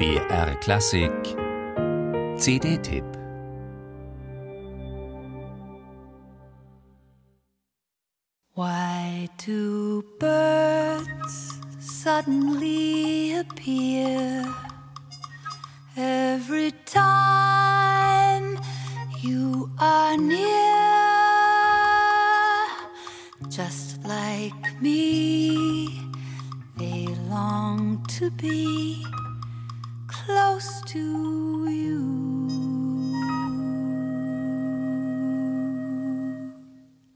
BR Klassik CD-Tipp Why do birds suddenly appear every time you are near? Just like me, they long to be close to you.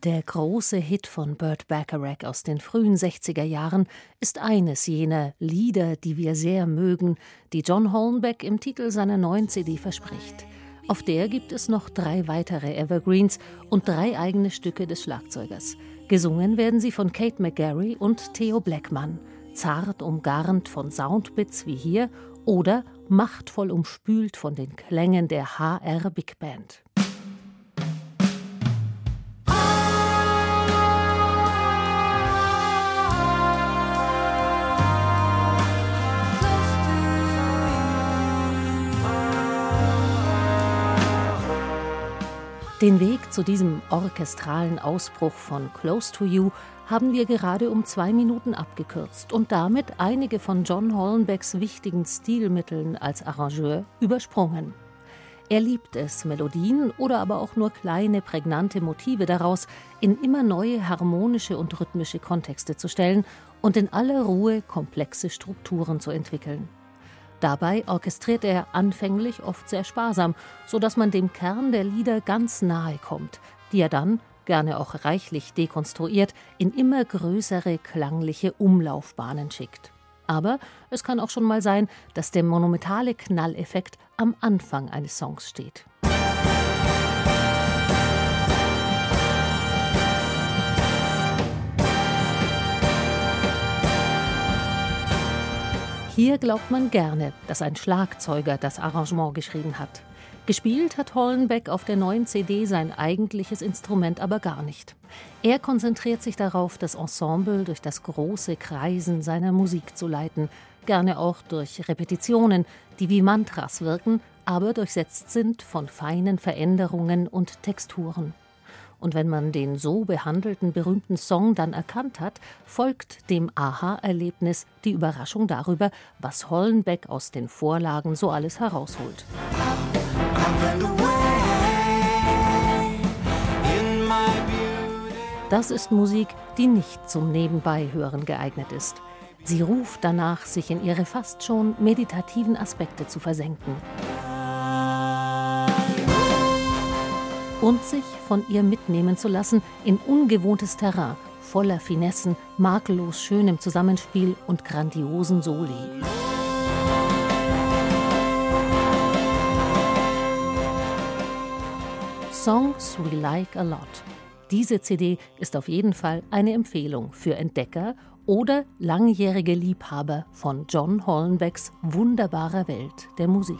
Der große Hit von Burt Bacharach aus den frühen 60er Jahren ist eines jener Lieder, die wir sehr mögen, die John Hollenbeck im Titel seiner neuen CD verspricht. Auf der gibt es noch drei weitere Evergreens und drei eigene Stücke des Schlagzeugers. Gesungen werden sie von Kate McGarry und Theo Blackman, zart umgarnt von Soundbits wie hier oder machtvoll umspült von den Klängen der HR Big Band. Den Weg zu diesem orchestralen Ausbruch von Close to You haben wir gerade um zwei Minuten abgekürzt und damit einige von John Hollenbecks wichtigen Stilmitteln als Arrangeur übersprungen. Er liebt es, Melodien oder aber auch nur kleine, prägnante Motive daraus in immer neue harmonische und rhythmische Kontexte zu stellen und in aller Ruhe komplexe Strukturen zu entwickeln. Dabei orchestriert er anfänglich oft sehr sparsam, so dass man dem Kern der Lieder ganz nahe kommt, die er dann, gerne auch reichlich dekonstruiert, in immer größere klangliche Umlaufbahnen schickt. Aber es kann auch schon mal sein, dass der monumentale Knalleffekt am Anfang eines Songs steht. Hier glaubt man gerne, dass ein Schlagzeuger das Arrangement geschrieben hat. Gespielt hat Hollenbeck auf der neuen CD sein eigentliches Instrument aber gar nicht. Er konzentriert sich darauf, das Ensemble durch das große Kreisen seiner Musik zu leiten, gerne auch durch Repetitionen, die wie Mantras wirken, aber durchsetzt sind von feinen Veränderungen und Texturen. Und wenn man den so behandelten berühmten Song dann erkannt hat, folgt dem Aha-Erlebnis die Überraschung darüber, was Hollenbeck aus den Vorlagen so alles herausholt. Das ist Musik, die nicht zum Nebenbeihören geeignet ist. Sie ruft danach, sich in ihre fast schon meditativen Aspekte zu versenken. Und sich von ihr mitnehmen zu lassen in ungewohntes Terrain, voller Finessen, makellos schönem Zusammenspiel und grandiosen Soli. Songs We Like a Lot. Diese CD ist auf jeden Fall eine Empfehlung für Entdecker oder langjährige Liebhaber von John Hollenbecks wunderbarer Welt der Musik.